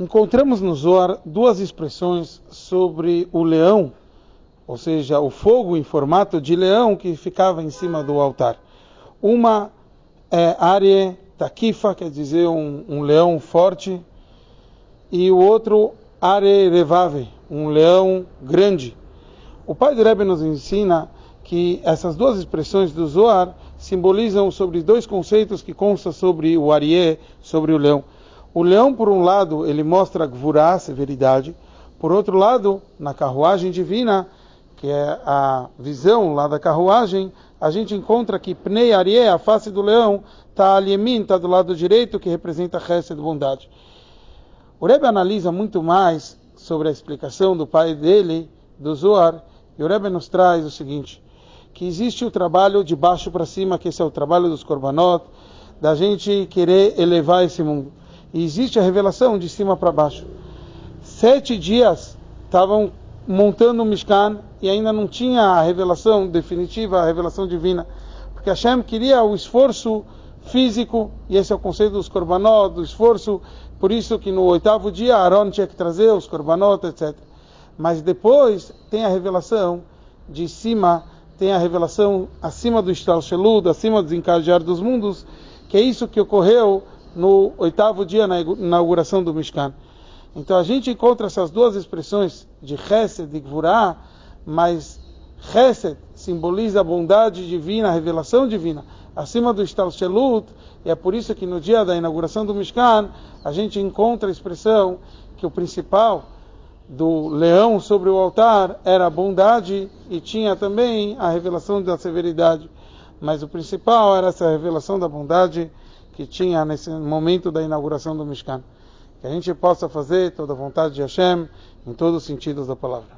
Encontramos no Zohar duas expressões sobre o leão, ou seja, o fogo em formato de leão que ficava em cima do altar. Uma é Arie Takifa, quer dizer um, um leão forte, e o outro Are Revave, um leão grande. O pai do Rebbe nos ensina que essas duas expressões do Zohar simbolizam sobre dois conceitos que constam sobre o Arié, sobre o leão. O leão, por um lado, ele mostra Gvurá, severidade. Por outro lado, na carruagem divina, que é a visão lá da carruagem, a gente encontra que Pnei Arié, a face do leão, está ali está do lado direito, que representa a de bondade. O Rebbe analisa muito mais sobre a explicação do pai dele, do Zohar, e o Rebbe nos traz o seguinte, que existe o trabalho de baixo para cima, que esse é o trabalho dos korbanot, da gente querer elevar esse mundo existe a revelação de cima para baixo. Sete dias estavam montando o Mishkan e ainda não tinha a revelação definitiva, a revelação divina, porque Hashem queria o esforço físico, e esse é o conceito dos korbanot, do esforço, por isso que no oitavo dia Aaron tinha que trazer os korbanot, etc. Mas depois tem a revelação de cima, tem a revelação acima do Ishtal acima do desencadear dos mundos, que é isso que ocorreu no oitavo dia na inauguração do Mishkan. Então a gente encontra essas duas expressões de Chesed e Gvurah, mas Chesed simboliza a bondade divina, a revelação divina, acima do Shtal Shelut, e é por isso que no dia da inauguração do Mishkan, a gente encontra a expressão que o principal do leão sobre o altar era a bondade e tinha também a revelação da severidade. Mas o principal era essa revelação da bondade que tinha nesse momento da inauguração do Mishkan. Que a gente possa fazer toda a vontade de Hashem em todos os sentidos da palavra.